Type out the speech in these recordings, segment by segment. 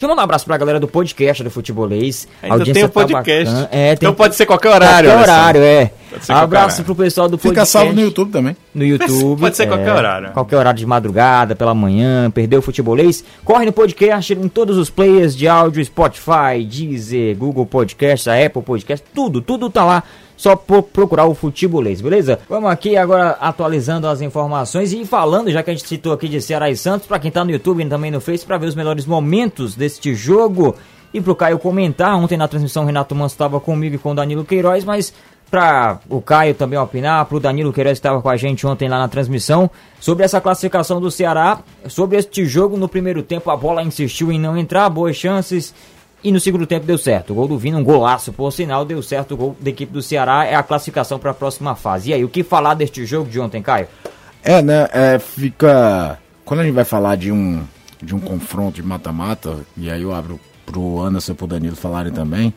Deixa eu mandar um abraço pra galera do podcast do Futebolês. Ainda tem o tá podcast. Tá é, tem... Então pode ser qualquer horário. Qualquer horário, é. Abraço pro pessoal do podcast. Fica salvo no YouTube também. No YouTube. pode ser é, qualquer horário. Qualquer horário de madrugada, pela manhã, perdeu o Futebolês. Corre no podcast, em todos os players de áudio, Spotify, Deezer, Google Podcast, Apple Podcast, tudo, tudo tá lá só por procurar o futebolês, beleza? Vamos aqui agora atualizando as informações e falando, já que a gente citou aqui de Ceará e Santos, para quem tá no YouTube e também no Face, para ver os melhores momentos deste jogo e pro Caio comentar. Ontem na transmissão o Renato Manso estava comigo e com o Danilo Queiroz, mas para o Caio também opinar, para o Danilo Queiroz que estava com a gente ontem lá na transmissão, sobre essa classificação do Ceará, sobre este jogo no primeiro tempo, a bola insistiu em não entrar, boas chances, e no segundo tempo deu certo. O gol do Vina, um golaço, por sinal, deu certo o gol da equipe do Ceará. É a classificação para a próxima fase. E aí, o que falar deste jogo de ontem, Caio? É, né? É, fica. Quando a gente vai falar de um, de um confronto de mata-mata, e aí eu abro pro Anderson e pro Danilo falarem também.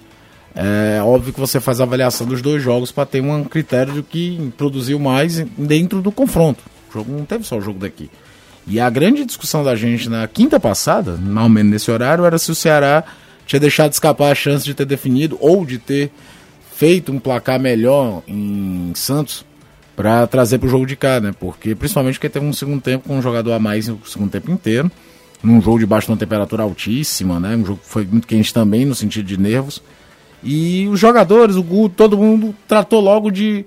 É óbvio que você faz a avaliação dos dois jogos para ter um critério de que produziu mais dentro do confronto. O jogo não teve só o jogo daqui. E a grande discussão da gente na quinta passada, mais ou menos nesse horário, era se o Ceará tinha deixado escapar a chance de ter definido ou de ter feito um placar melhor em Santos para trazer para o jogo de cá, né? Porque principalmente porque teve um segundo tempo com um jogador a mais no segundo tempo inteiro, num jogo de uma temperatura altíssima, né? Um jogo que foi muito quente também no sentido de nervos. E os jogadores, o Guto, todo mundo tratou logo de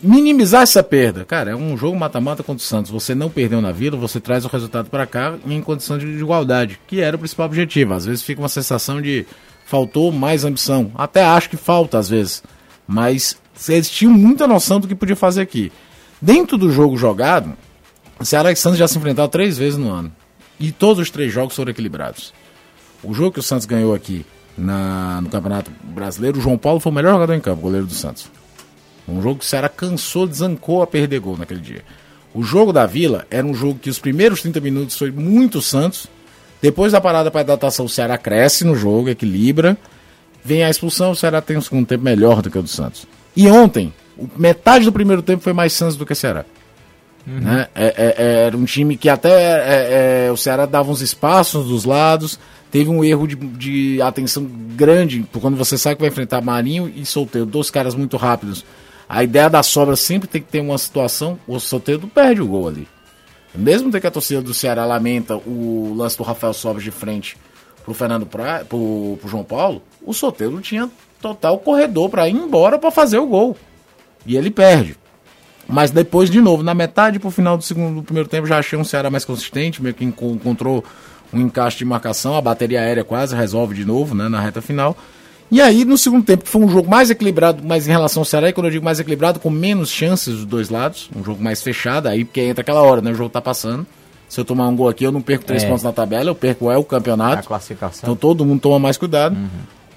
minimizar essa perda. Cara, é um jogo mata-mata contra o Santos. Você não perdeu na vida, você traz o resultado para cá em condição de igualdade, que era o principal objetivo. Às vezes fica uma sensação de faltou mais ambição. Até acho que falta às vezes, mas eles tinham muita noção do que podia fazer aqui. Dentro do jogo jogado, o Ceará e Santos já se enfrentaram três vezes no ano. E todos os três jogos foram equilibrados. O jogo que o Santos ganhou aqui na, no Campeonato Brasileiro, o João Paulo foi o melhor jogador em campo, goleiro do Santos. Um jogo que o Ceará cansou, desancou a perder gol naquele dia. O jogo da Vila era um jogo que os primeiros 30 minutos foi muito Santos. Depois da parada para adaptação, o Ceará cresce no jogo, equilibra. Vem a expulsão, o Ceará tem um segundo tempo melhor do que o do Santos. E ontem, metade do primeiro tempo foi mais Santos do que o Ceará. Uhum. Né? É, é, é, era um time que até é, é, o Ceará dava uns espaços dos lados, teve um erro de, de atenção grande, quando você sabe que vai enfrentar Marinho e Solteiro, dois caras muito rápidos a ideia da sobra sempre tem que ter uma situação, o Soteldo perde o gol ali. Mesmo que a torcida do Ceará lamenta o lance do Rafael Sobres de frente pro Fernando pra, pro, pro João Paulo, o Soteldo tinha total corredor para ir embora para fazer o gol. E ele perde. Mas depois, de novo, na metade pro final do segundo do primeiro tempo, já achei um Ceará mais consistente, meio que encontrou um encaixe de marcação, a bateria aérea quase resolve de novo, né, na reta final. E aí, no segundo tempo, que foi um jogo mais equilibrado, mas em relação ao Ceará, e quando eu digo mais equilibrado, com menos chances dos dois lados, um jogo mais fechado, aí porque entra aquela hora, né? O jogo tá passando. Se eu tomar um gol aqui, eu não perco três é. pontos na tabela, eu perco é o campeonato. A classificação. Então todo mundo toma mais cuidado. Uhum.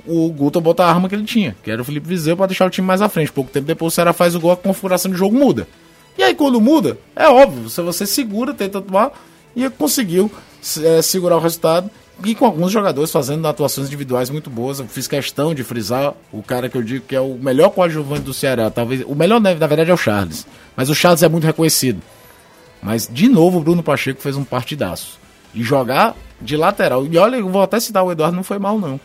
O Guto bota a arma que ele tinha, que era o Felipe Vizeu, para deixar o time mais à frente. Pouco tempo depois o Ceará faz o gol, a configuração de jogo muda. E aí quando muda, é óbvio, se você segura, tenta tomar, e conseguiu é, segurar o resultado e com alguns jogadores fazendo atuações individuais muito boas. Eu fiz questão de frisar o cara que eu digo que é o melhor coadjuvante do Ceará. Talvez o melhor, na verdade, é o Charles. Mas o Charles é muito reconhecido. Mas, de novo, o Bruno Pacheco fez um partidaço. E jogar de lateral. E olha, eu vou até citar o Eduardo, não foi mal, não.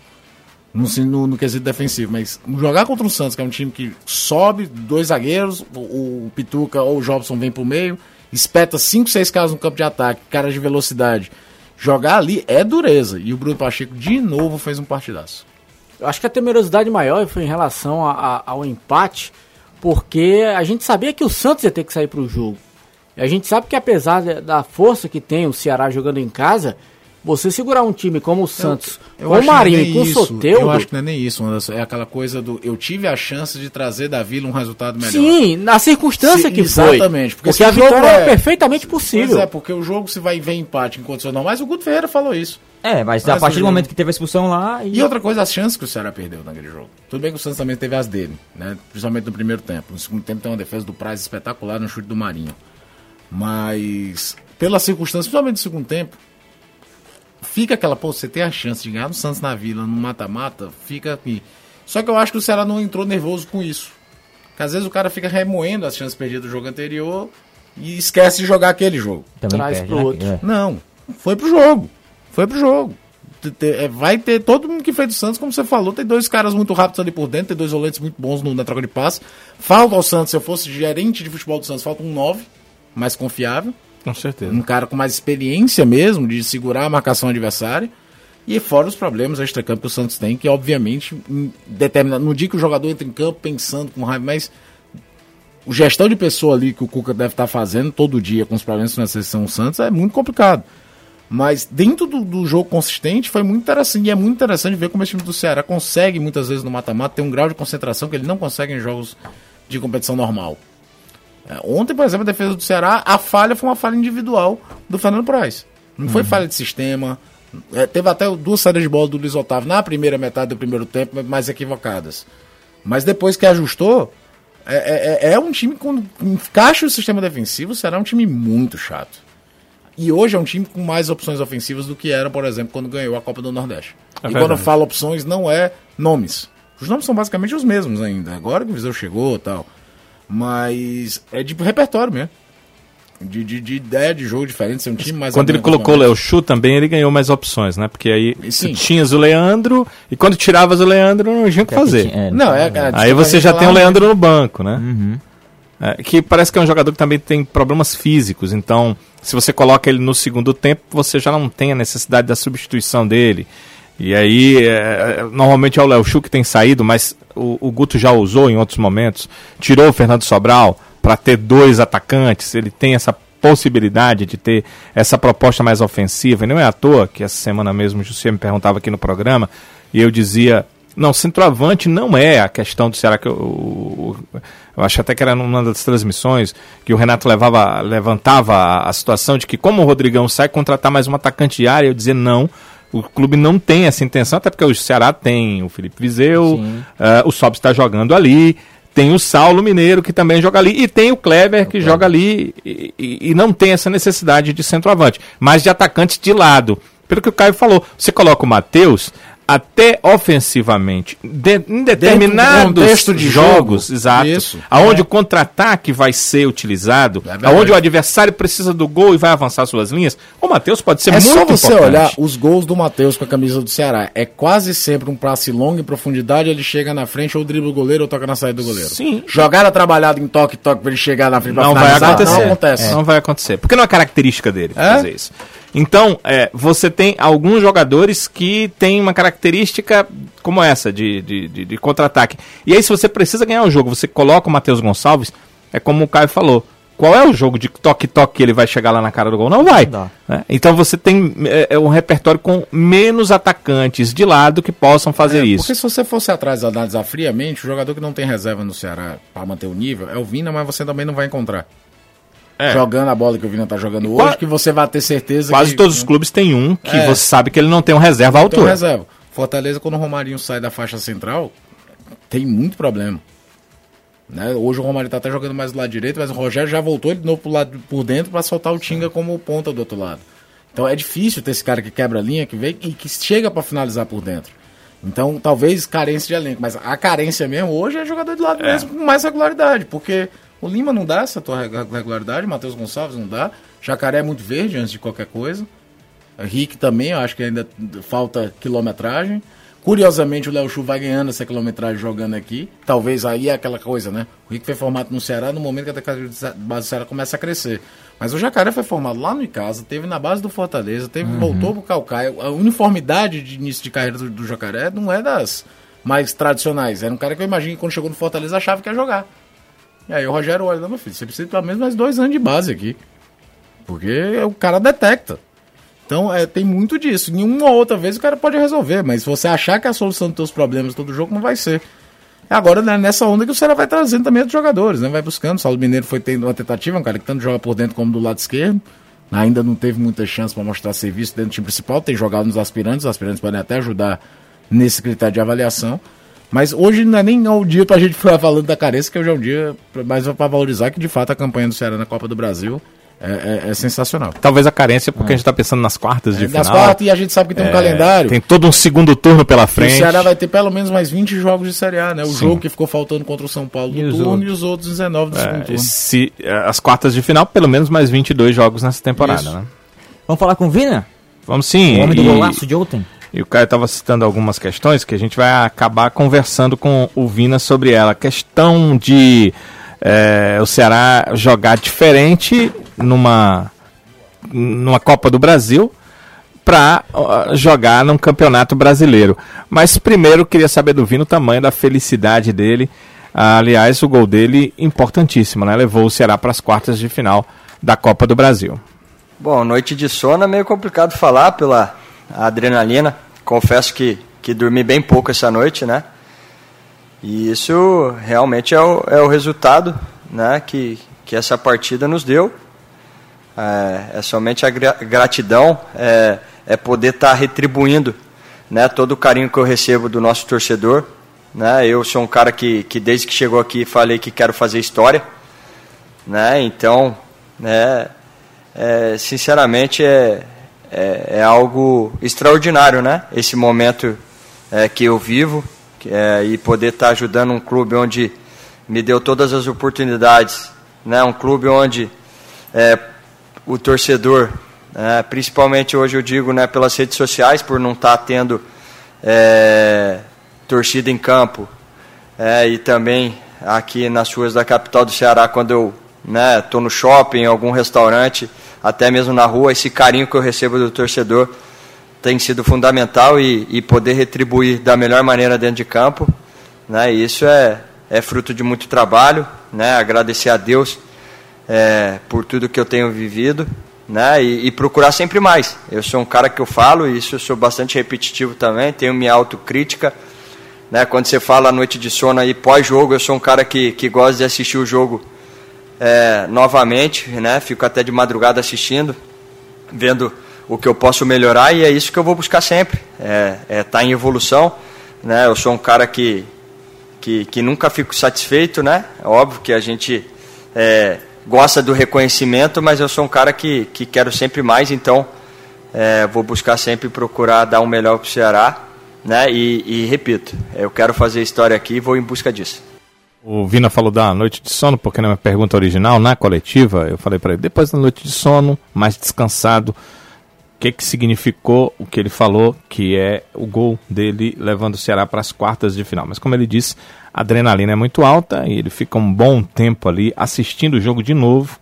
No, no, no quesito defensivo. Mas jogar contra o Santos, que é um time que sobe, dois zagueiros, o, o Pituca ou o Jobson vem pro meio, espeta cinco, seis caras no campo de ataque, caras de velocidade jogar ali é dureza. E o Bruno Pacheco de novo fez um partidaço. Eu acho que a temerosidade maior foi em relação a, a, ao empate, porque a gente sabia que o Santos ia ter que sair para o jogo. E a gente sabe que apesar da força que tem o Ceará jogando em casa, você segurar um time como o Santos, eu, eu com o Marinho e com o Soteldo... Eu acho que não é nem isso, Anderson. É aquela coisa do... Eu tive a chance de trazer da Vila um resultado melhor. Sim, na circunstância se, que exatamente, foi. Exatamente. Porque, porque a vitória é, é perfeitamente possível. Pois é, porque o jogo se vai ver empate em condições normais, o Guto Ferreira falou isso. É, mas, mas a partir do momento que teve a expulsão lá... E... e outra coisa, as chances que o Ceará perdeu naquele jogo. Tudo bem que o Santos também teve as dele, né? Principalmente no primeiro tempo. No segundo tempo tem uma defesa do Praz espetacular no chute do Marinho. Mas, pela circunstância, principalmente no segundo tempo, fica aquela, pô, você tem a chance de ganhar no Santos na Vila, no mata-mata, fica aqui. Só que eu acho que o Ceará não entrou nervoso com isso. Porque às vezes o cara fica remoendo as chances perdidas do jogo anterior e esquece de jogar aquele jogo. Também Traz perde, pro né? outro. É. Não, foi pro jogo. Foi pro jogo. é, vai ter todo mundo que fez do Santos, como você falou, tem dois caras muito rápidos ali por dentro, tem dois volantes muito bons no, na troca de passe. Falta ao Santos, se eu fosse gerente de futebol do Santos, falta um 9, mais confiável. Com certeza. Um cara com mais experiência mesmo de segurar a marcação adversária. E fora os problemas extra-campo que o Santos tem, que obviamente determina. No dia que o jogador entra em campo pensando com raiva, mas o gestão de pessoa ali que o Cuca deve estar fazendo todo dia com os problemas na seleção Santos é muito complicado. Mas dentro do, do, jogo consistente foi muito interessante. E é muito interessante ver como esse time do Ceará consegue, muitas vezes no mata-mata, ter um grau de concentração que ele não consegue em jogos de competição normal. É, ontem, por exemplo, a defesa do Ceará, a falha foi uma falha individual do Fernando Praz. Não uhum. foi falha de sistema. É, teve até duas saídas de bola do Luiz Otávio na primeira metade do primeiro tempo, mais equivocadas. Mas depois que ajustou, é, é, é, é um time com encaixa o sistema defensivo, o Ceará é um time muito chato. E hoje é um time com mais opções ofensivas do que era, por exemplo, quando ganhou a Copa do Nordeste. É e verdade. quando eu falo opções, não é nomes. Os nomes são basicamente os mesmos ainda. Agora que o Viseu chegou e tal. Mas é de repertório mesmo. De, de, de, ideia de jogo diferente, ser um time mais. Quando ele colocou o Léo Chu também, ele ganhou mais opções, né? Porque aí tinhas o Leandro, e quando tiravas o Leandro, não tinha o que fazer. É, não, é, é, aí você já tem o Leandro no banco, né? Uhum. É, que parece que é um jogador que também tem problemas físicos, então se você coloca ele no segundo tempo, você já não tem a necessidade da substituição dele. E aí, é, é normalmente é o Léo Chu que tem saído, mas o, o, Guto já usou em outros momentos. Tirou o Fernando Sobral para ter dois atacantes. Ele tem essa possibilidade de ter essa proposta mais ofensiva. E não é à toa que essa semana mesmo o José me perguntava aqui no programa e eu dizia não, centroavante não é a questão do Ceará que eu, eu acho até que era numa das transmissões que o Renato levava, levantava a, situação de que como o Rodrigão sai contratar mais um atacante de área, eu dizia não, o clube não tem essa intenção, até porque o Ceará tem o Felipe Vizeu, uh, o Sob está jogando ali, tem o Saulo Mineiro que também joga ali e tem o Kleber que joga ali e, e, e não tem essa necessidade de centroavante, mas de atacante de lado. Pelo que o Caio falou, você coloca o Matheus, até ofensivamente, de, em determinados de jogos, jogo. exato, Isso, aonde é. o contra-ataque vai ser utilizado, é aonde o adversário precisa do gol e vai avançar suas linhas, o Matheus pode ser é muito importante. É só você importante. olhar os gols do Matheus com a camisa do Ceará, é quase sempre um passe longo em profundidade, ele chega na frente ou dribla o goleiro ou toca na saída do goleiro. Sim. Jogada trabalhada em toque toque para ele chegar na frente não vai acontecer. não acontece. É. Não vai acontecer, porque não é característica dele é? fazer isso. Então, é, você tem alguns jogadores que têm uma característica como essa, de, de, de, de contra-ataque. E aí, se você precisa ganhar o jogo, você coloca o Matheus Gonçalves, é como o Caio falou. Qual é o jogo de toque-toque que ele vai chegar lá na cara do gol? Não vai. Né? Então você tem é, é, um repertório com menos atacantes de lado que possam fazer é, isso. Porque se você fosse atrás analisar friamente, o jogador que não tem reserva no Ceará para manter o nível é o Vina, mas você também não vai encontrar é. jogando a bola que o Vina tá jogando hoje, Qua... que você vai ter certeza Quase que... todos os clubes têm um que é. você sabe que ele não tem um reserva à altura. Tem um reserva. Fortaleza, quando o Romarinho sai da faixa central, tem muito problema. Né? Hoje o Romário tá até jogando mais do lado direito, mas o Rogério já voltou ele de novo pro lado, por dentro para soltar o Tinga como ponta do outro lado. Então é difícil ter esse cara que quebra a linha, que vem e que chega para finalizar por dentro. Então, talvez carência de elenco, mas a carência mesmo hoje é jogador de lado é. mesmo com mais regularidade, porque o Lima não dá essa tua regularidade, Matheus Gonçalves não dá. Jacaré é muito verde antes de qualquer coisa. Rick também, eu acho que ainda falta quilometragem. Curiosamente, o Léo Chu vai ganhando essa quilometragem jogando aqui. Talvez aí é aquela coisa, né? O Rick foi formado no Ceará no momento que a base do Ceará começa a crescer. Mas o Jacaré foi formado lá no Icasa, teve na base do Fortaleza, teve, uhum. voltou pro Calcaia. A uniformidade de início de carreira do, do Jacaré não é das mais tradicionais. Era um cara que eu imagino que quando chegou no Fortaleza achava que ia jogar. E aí o Rogério olha, meu filho, você precisa pelo menos mais dois anos de base aqui. Porque o cara detecta. Então é, tem muito disso. Em uma ou outra vez o cara pode resolver, mas se você achar que é a solução dos seus problemas todo jogo, não vai ser. Agora, né, nessa onda que o Ceará vai trazendo também os jogadores, né? Vai buscando. O Saulo Mineiro foi tendo uma tentativa, um cara que tanto joga por dentro como do lado esquerdo. Ainda não teve muita chance para mostrar serviço dentro do time principal. Tem jogado nos aspirantes, os aspirantes podem até ajudar nesse critério de avaliação. Mas hoje não é nem o dia pra gente ficar falando da carência, que hoje é um dia mais para valorizar que de fato a campanha do Ceará na Copa do Brasil é, é, é, sensacional. Talvez a carência, porque é. a gente está pensando nas quartas de é, final. Nas quartas e a gente sabe que tem um é, calendário. Tem todo um segundo turno pela frente. o Ceará vai ter pelo menos mais 20 jogos de Série A, né? O Sim. jogo que ficou faltando contra o São Paulo no turno outros? e os outros 19 do segundo turno. Se, as quartas de final, pelo menos mais 22 jogos nessa temporada, né? Vamos falar com o Vina? Vamos sim. O homem do e... golaço de ontem. E o Caio estava citando algumas questões que a gente vai acabar conversando com o Vina sobre ela. Questão de é, o Ceará jogar diferente numa, numa Copa do Brasil para uh, jogar num campeonato brasileiro. Mas primeiro queria saber do Vino o tamanho da felicidade dele. Ah, aliás, o gol dele importantíssimo, né? Levou o Ceará para as quartas de final da Copa do Brasil. Bom, noite de sono é meio complicado falar pela adrenalina. Confesso que, que dormi bem pouco essa noite, né? E isso realmente é o, é o resultado né, que, que essa partida nos deu. É, é somente a gratidão, é, é poder estar tá retribuindo né, todo o carinho que eu recebo do nosso torcedor. Né? Eu sou um cara que, que desde que chegou aqui falei que quero fazer história. Né? Então, né, é, sinceramente, é, é, é, algo extraordinário, né? Esse momento é, que eu vivo é, e poder estar tá ajudando um clube onde me deu todas as oportunidades, né? Um clube onde é, o torcedor, é, principalmente hoje eu digo, né, pelas redes sociais, por não estar tá tendo é, torcida em campo, é, e também aqui nas ruas da capital do Ceará, quando eu né, no shopping, em algum restaurante, até mesmo na rua, esse carinho que eu recebo do torcedor tem sido fundamental e, e poder retribuir da melhor maneira dentro de campo, né, isso é, é fruto de muito trabalho, né, agradecer a Deus é, por tudo que eu tenho vivido, né, e, e, procurar sempre mais. Eu sou um cara que eu falo, e isso eu sou bastante repetitivo também, tenho minha autocrítica, né? Quando você fala a noite de sono aí pós-jogo, eu sou um cara que, que gosta de assistir o jogo é, novamente, né? Fico até de madrugada assistindo, vendo o que eu posso melhorar e é isso que eu vou buscar sempre. É é tá em evolução, né? Eu sou um cara que, que, que nunca fico satisfeito, né? É óbvio que a gente é, gosta do reconhecimento, mas eu sou um cara que, que quero sempre mais, então é, vou buscar sempre procurar dar o um melhor para o Ceará né? E, e repito, eu quero fazer história aqui e vou em busca disso. O Vina falou da noite de sono, porque na minha pergunta original, na coletiva, eu falei para ele, depois da noite de sono, mais descansado, o que, que significou o que ele falou, que é o gol dele levando o Ceará para as quartas de final. Mas como ele disse, a adrenalina é muito alta e ele fica um bom tempo ali assistindo o jogo de novo,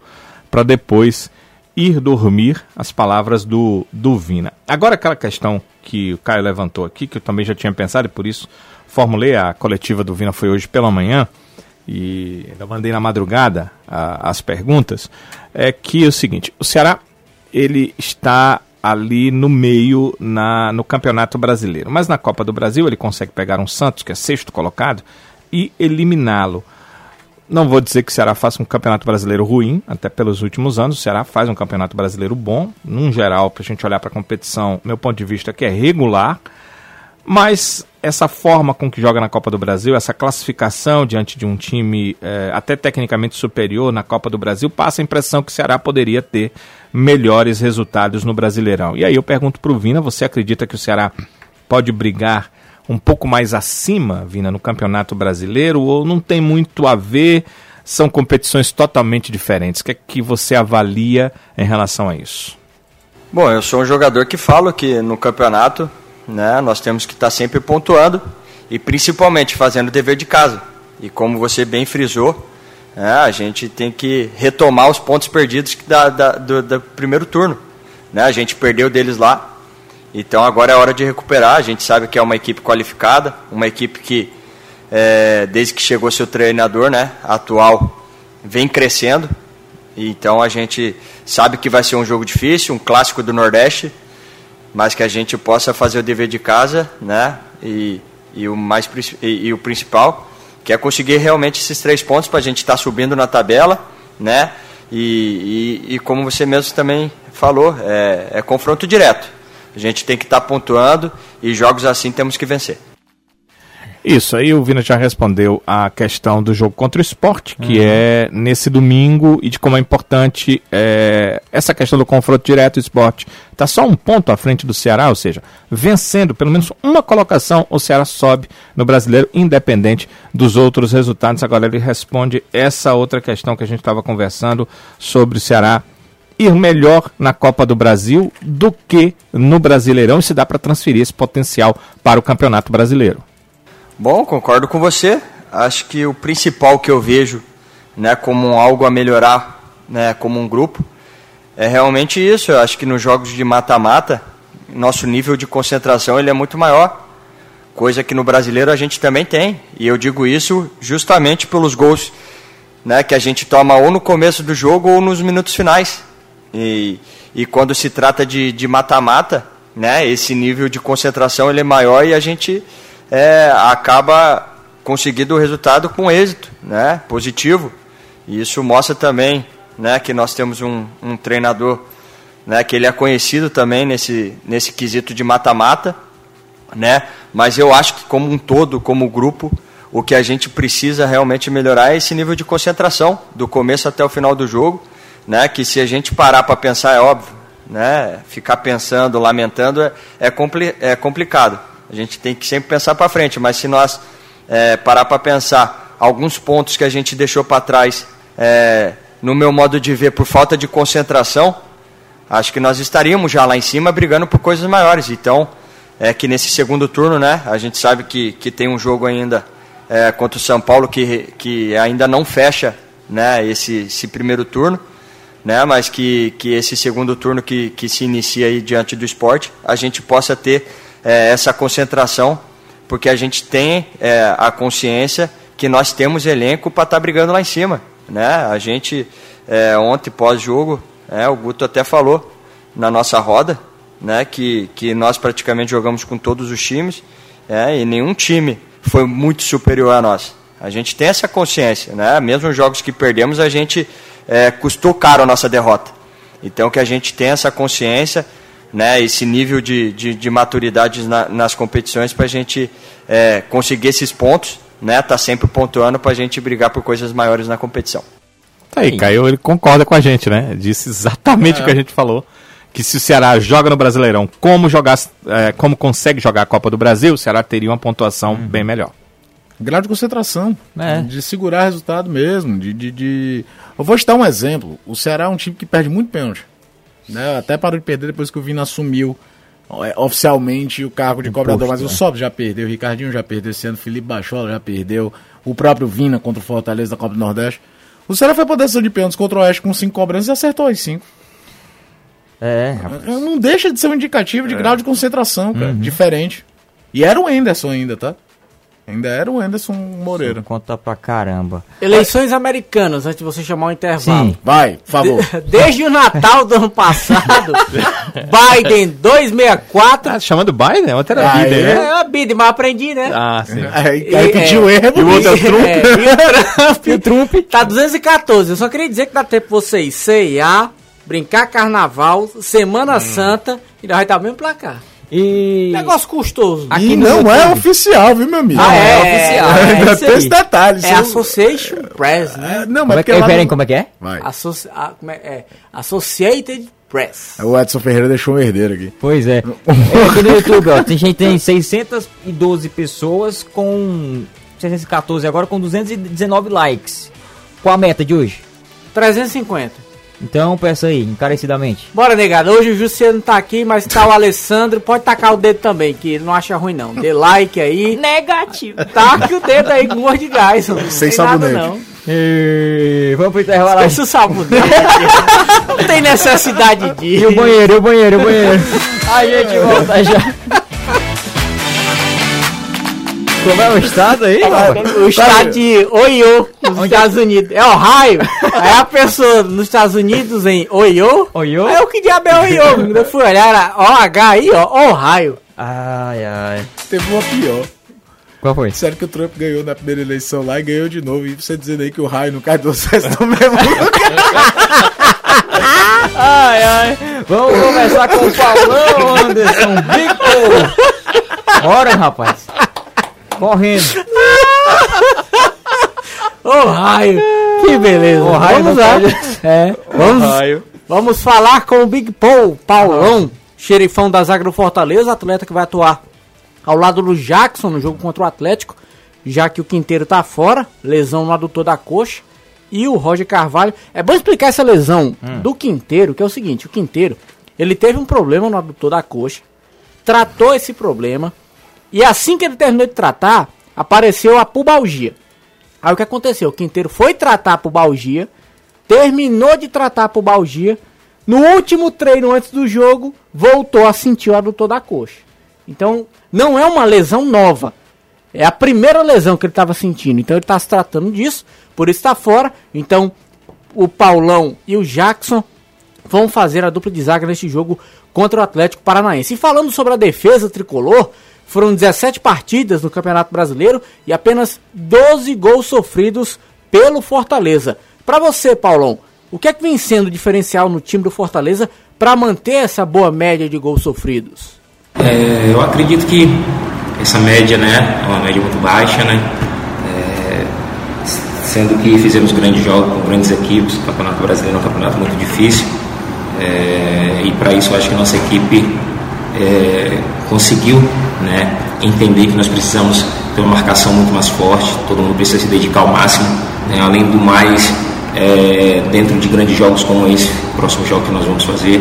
para depois ir dormir, as palavras do, do Vina. Agora aquela questão que o Caio levantou aqui, que eu também já tinha pensado e por isso formulei, a coletiva do Vina foi hoje pela manhã, e ainda mandei na madrugada a, as perguntas, é que é o seguinte, o Ceará ele está ali no meio na, no Campeonato Brasileiro, mas na Copa do Brasil ele consegue pegar um Santos, que é sexto colocado, e eliminá-lo. Não vou dizer que o Ceará faça um campeonato brasileiro ruim, até pelos últimos anos. O Ceará faz um campeonato brasileiro bom, num geral, para a gente olhar para a competição, meu ponto de vista, que é regular. Mas essa forma com que joga na Copa do Brasil, essa classificação diante de um time é, até tecnicamente superior na Copa do Brasil, passa a impressão que o Ceará poderia ter melhores resultados no Brasileirão. E aí eu pergunto para o Vina: você acredita que o Ceará pode brigar um pouco mais acima, Vina, no Campeonato Brasileiro, ou não tem muito a ver? São competições totalmente diferentes. O que é que você avalia em relação a isso? Bom, eu sou um jogador que falo que no campeonato né, nós temos que estar sempre pontuando e principalmente fazendo o dever de casa. E como você bem frisou, né, a gente tem que retomar os pontos perdidos da, da, do, do primeiro turno. Né? A gente perdeu deles lá, então agora é hora de recuperar. A gente sabe que é uma equipe qualificada, uma equipe que, é, desde que chegou seu treinador né, atual, vem crescendo. Então a gente sabe que vai ser um jogo difícil, um clássico do Nordeste, mas que a gente possa fazer o dever de casa, né? E, e o mais e, e o principal, que é conseguir realmente esses três pontos para a gente estar tá subindo na tabela, né? E, e, e, como você mesmo também falou, é, é confronto direto. A gente tem que estar tá pontuando e jogos assim temos que vencer. Isso, aí o Vina já respondeu a questão do jogo contra o esporte, que uhum. é nesse domingo, e de como é importante é, essa questão do confronto direto. O esporte está só um ponto à frente do Ceará, ou seja, vencendo pelo menos uma colocação, o Ceará sobe no brasileiro, independente dos outros resultados. Agora ele responde essa outra questão que a gente estava conversando sobre o Ceará ir melhor na Copa do Brasil do que no Brasileirão e se dá para transferir esse potencial para o Campeonato Brasileiro. Bom, concordo com você. Acho que o principal que eu vejo né, como algo a melhorar né, como um grupo é realmente isso. Eu acho que nos jogos de mata-mata, nosso nível de concentração ele é muito maior. Coisa que no brasileiro a gente também tem. E eu digo isso justamente pelos gols né, que a gente toma ou no começo do jogo ou nos minutos finais. E, e quando se trata de mata-mata, né, esse nível de concentração ele é maior e a gente é, acaba conseguindo o resultado com êxito, né, positivo. E isso mostra também né, que nós temos um, um treinador né, que ele é conhecido também nesse, nesse quesito de mata-mata, né, mas eu acho que como um todo, como grupo, o que a gente precisa realmente melhorar é esse nível de concentração, do começo até o final do jogo, né, que se a gente parar para pensar, é óbvio, né, ficar pensando, lamentando, é, é, compli é complicado. A gente tem que sempre pensar para frente, mas se nós é, parar para pensar alguns pontos que a gente deixou para trás, é, no meu modo de ver, por falta de concentração, acho que nós estaríamos já lá em cima brigando por coisas maiores. Então, é que nesse segundo turno, né, a gente sabe que, que tem um jogo ainda é, contra o São Paulo que, que ainda não fecha né, esse, esse primeiro turno, né, mas que, que esse segundo turno que, que se inicia aí diante do esporte, a gente possa ter é, essa concentração, porque a gente tem é, a consciência que nós temos elenco para estar tá brigando lá em cima. Né? A gente, é, ontem pós-jogo, é, o Guto até falou na nossa roda né, que, que nós praticamente jogamos com todos os times é, e nenhum time foi muito superior a nós. A gente tem essa consciência, né? Mesmo os jogos que perdemos, a gente é, custou caro a nossa derrota. Então que a gente tem essa consciência, né? Esse nível de, de, de maturidade na, nas competições para a gente é, conseguir esses pontos, né? Tá sempre pontuando para a gente brigar por coisas maiores na competição. Tá aí, Caio, ele concorda com a gente, né? Disse exatamente é. o que a gente falou que se o Ceará joga no Brasileirão, como jogar, é, como consegue jogar a Copa do Brasil, o Ceará teria uma pontuação uhum. bem melhor. Grau de concentração, é. de segurar resultado mesmo, de, de, de, Eu vou te dar um exemplo. O Ceará é um time que perde muito pênalti. Né? Até parou de perder depois que o Vina assumiu é, oficialmente o cargo de cobrador, mas o Sob já perdeu, o Ricardinho já perdeu esse ano, o Felipe Bachola já perdeu, o próprio Vina contra o Fortaleza da Copa do Nordeste. O Ceará foi pra decisão de pênaltis contra o Oeste com cinco cobranças e acertou as cinco. É, rapaz. Não deixa de ser um indicativo de é. grau de concentração, cara. Uhum. Diferente. E era o Enderson ainda, tá? Ainda era o Anderson Moreira. Sim, conta pra caramba. Eleições americanas, antes de você chamar o intervalo. Sim, vai, por favor. De, desde o Natal do ano passado, Biden 264. Ah, chamando Biden? Outra era ah, Biden, né? É, é Biden, mas aprendi, né? Ah, sim. Aí, aí pediu é, erro. E o outro é o Trump. É, e o Trump. e o Trump. Tá 214. Eu só queria dizer que dá tempo vocês C&A, brincar carnaval, Semana hum. Santa e nós vai estar mesmo placar. E... Negócio custoso. Aqui e não é oficial, viu, meu amigo? Ah, é, é oficial. É, Ainda tem esse detalhe. É Association Press, né? É, não, mas como é, peraí, como é que é? Vai. Associ... A, como é, é, Associated Press. O Edson Ferreira deixou um herdeiro aqui. Pois é. é aqui no YouTube, ó, tem gente tem 612 pessoas com 614 agora com 219 likes. Qual a meta de hoje? 350. Então peça aí, encarecidamente. Bora, negado. Hoje o Jussiano tá aqui, mas tá o Alessandro. Pode tacar o dedo também, que ele não acha ruim, não. Dê like aí. Negativo. Taque o dedo aí com gosto de gás. Sem sabonete. Nada, não. E... Vamos pro intervalo aí. o sabonete. não tem necessidade disso. E o banheiro, e o banheiro, e o banheiro. A gente volta já. Como é o estado aí? O estado de Oiô, nos Onde? Estados Unidos. É Ohio. Aí a pessoa nos Estados Unidos em Oiô. Oiô? Aí o que diabo é Oiô? Quando eu fui olhar, era OH aí, ó, Ohio. Ai, ai. Teve uma pior. Qual foi? Sério que o Trump ganhou na primeira eleição lá e ganhou de novo. E você dizendo aí que o raio não cai do acesso no mesmo lugar. ai, ai. Vamos começar com o Paulão Anderson. Bico. Bora, rapaz. Correndo. Ô oh, raio! Que beleza! Oh, raio vamos lá! É, vamos, oh, vamos falar com o Big Paul, Paulão, xerifão da zaga do Fortaleza, atleta que vai atuar ao lado do Jackson no jogo contra o Atlético, já que o Quinteiro tá fora, lesão no adutor da coxa. e o Roger Carvalho. É bom explicar essa lesão hum. do Quinteiro, que é o seguinte, o Quinteiro, ele teve um problema no adutor da coxa, tratou esse problema, e assim que ele terminou de tratar, apareceu a pubalgia. Aí o que aconteceu? O Quinteiro foi tratar a pubalgia, terminou de tratar a pubalgia, no último treino antes do jogo, voltou a sentir o adutor da coxa. Então, não é uma lesão nova. É a primeira lesão que ele estava sentindo. Então, ele está se tratando disso, por isso está fora. Então, o Paulão e o Jackson vão fazer a dupla de zaga neste jogo contra o Atlético Paranaense. E falando sobre a defesa tricolor, foram 17 partidas no Campeonato Brasileiro e apenas 12 gols sofridos pelo Fortaleza. Para você, Paulão, o que é que vem sendo diferencial no time do Fortaleza para manter essa boa média de gols sofridos? É, eu acredito que essa média né, é uma média muito baixa, né? É, sendo que fizemos grandes jogos com grandes equipes, o Campeonato Brasileiro é um campeonato muito difícil. É, e para isso eu acho que nossa equipe é, conseguiu né, entender que nós precisamos ter uma marcação muito mais forte, todo mundo precisa se dedicar ao máximo, né, além do mais é, dentro de grandes jogos como esse, próximo jogo que nós vamos fazer.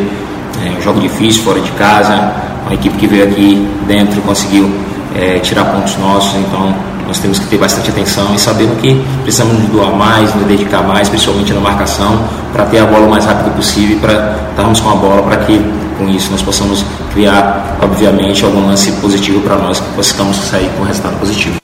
É um jogo difícil, fora de casa, uma equipe que veio aqui dentro e conseguiu é, tirar pontos nossos, então nós temos que ter bastante atenção e sabendo que precisamos nos doar mais, nos dedicar mais, principalmente na marcação, para ter a bola o mais rápido possível, para estarmos com a bola, para que com isso nós possamos criar, obviamente, algum lance positivo para nós, que possamos sair com um resultado positivo.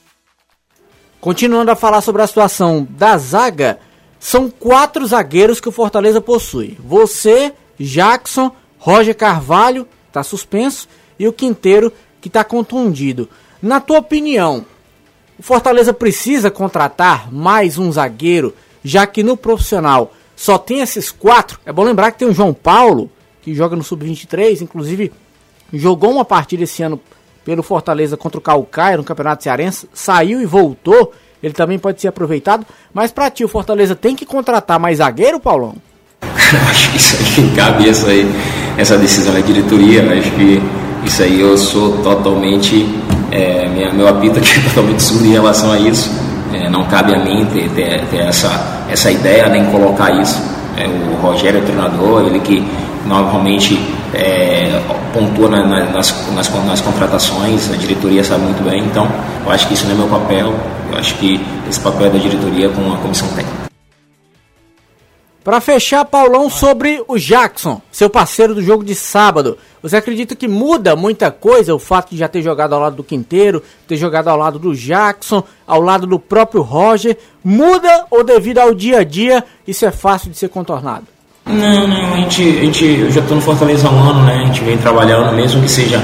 Continuando a falar sobre a situação da zaga, são quatro zagueiros que o Fortaleza possui. Você, Jackson, Roger Carvalho, está suspenso, e o Quinteiro, que está contundido. Na tua opinião, o Fortaleza precisa contratar mais um zagueiro, já que no profissional só tem esses quatro. É bom lembrar que tem o João Paulo, que joga no Sub-23, inclusive jogou uma partida esse ano pelo Fortaleza contra o Calcaia no Campeonato Cearense, saiu e voltou ele também pode ser aproveitado. Mas para ti, o Fortaleza tem que contratar mais zagueiro, Paulão? acho que isso aí cabe essa, aí, essa decisão da diretoria. Acho que isso aí eu sou totalmente. É, minha, meu apito aqui é totalmente surdo em relação a isso. É, não cabe a mim ter, ter, ter, essa, essa ideia, nem colocar isso. É, o Rogério é treinador, ele que normalmente é, pontua na, na, nas, nas, nas, contratações, a diretoria sabe muito bem, então eu acho que isso não é meu papel, eu acho que esse papel é da diretoria com a comissão técnica. Para fechar, Paulão, sobre o Jackson, seu parceiro do jogo de sábado. Você acredita que muda muita coisa o fato de já ter jogado ao lado do Quinteiro, ter jogado ao lado do Jackson, ao lado do próprio Roger? Muda ou devido ao dia a dia isso é fácil de ser contornado? Não, não, a gente, a gente eu já estou no Fortaleza há um ano, né? A gente vem trabalhando, mesmo que seja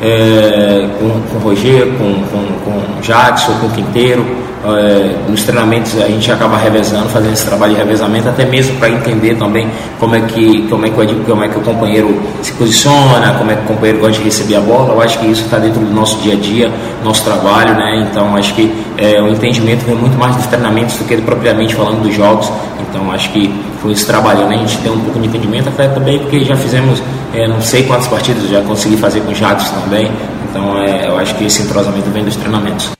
é, com, com o Roger, com, com, com o Jackson, com o Quinteiro. É, nos treinamentos a gente acaba revezando, fazendo esse trabalho de revezamento, até mesmo para entender também como é, que, como, é que, como é que o companheiro se posiciona, como é que o companheiro gosta de receber a bola. Eu acho que isso está dentro do nosso dia a dia, nosso trabalho, né? Então acho que é, o entendimento vem muito mais dos treinamentos do que propriamente falando dos jogos. Então acho que com isso trabalhando a gente tem um pouco de entendimento, até também porque já fizemos é, não sei quantas partidas, já consegui fazer com o Jackson também. Então é, eu acho que esse entrosamento vem dos treinamentos.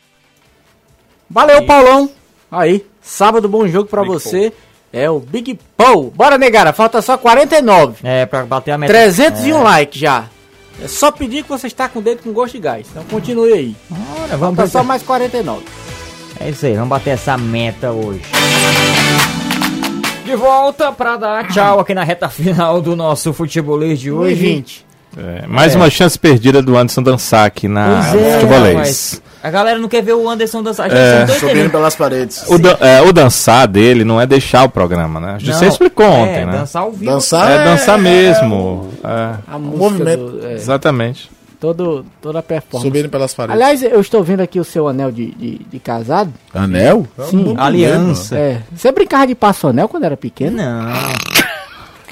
Valeu, Paulão. Aí, sábado bom jogo para você. Paul. É o Big Paul. Bora, negara, falta só 49. É, pra bater a meta. 301 é. likes já. É só pedir que você está com o dedo com gosto de gás. Então continue aí. Bora, vamos falta só mais 49. É isso aí, vamos bater essa meta hoje. De volta para dar tchau aqui na reta final do nosso futebolês de hoje. 20. É, mais é. uma chance perdida do Anderson dançar aqui na é, futebolês. A galera não quer ver o Anderson dançar. É, subindo pelas paredes. O, da, é, o, dançar dele não é deixar o programa, né? Você explicou é, ontem, né? Dançar ao vivo. Dançar é, dançar mesmo. É. A movimento. Do, Exatamente. Todo, toda a performance. Subindo pelas paredes. Aliás, eu estou vendo aqui o seu anel de, de, de casado. Anel? Sim. Aliança. É. Você brincava de passo anel quando era pequeno? Não.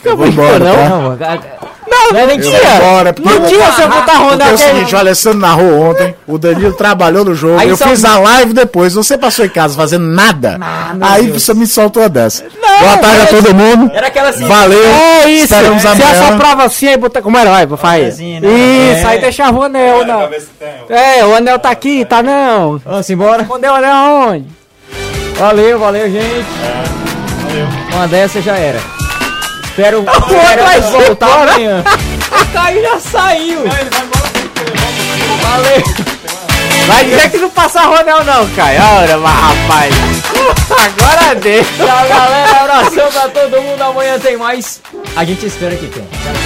Eu vou embora, não. Tá? Não, não, não tinha. Embora, não tinha seu botar Honda. É o seguinte, o Alessandro narrou ontem, o Danilo trabalhou no jogo, Aí eu fiz a live depois, você passou em casa fazendo nada. Ah, Aí Deus. você me soltou a dessa. Não, Boa tarde a todo mundo. Era aquela assim. Valeu. É isso. Estaremos é. amanhã. Você assoprava assim, aí botar como herói, faz. Assim, né? Isso, é. aí deixava o anel, não. É, o anel tá aqui, tá não. Vamos embora. Escondeu o anel aonde? Valeu, valeu, gente. É. Uma dessa já era. Espero, espero voltar amanhã. o Caio já saiu. Valeu. Vai dizer que não passa Ronel não, Caio. Ora, mas rapaz. Agora deixa. Tchau, galera. Abração pra todo mundo. Amanhã tem mais. A gente espera que tenha.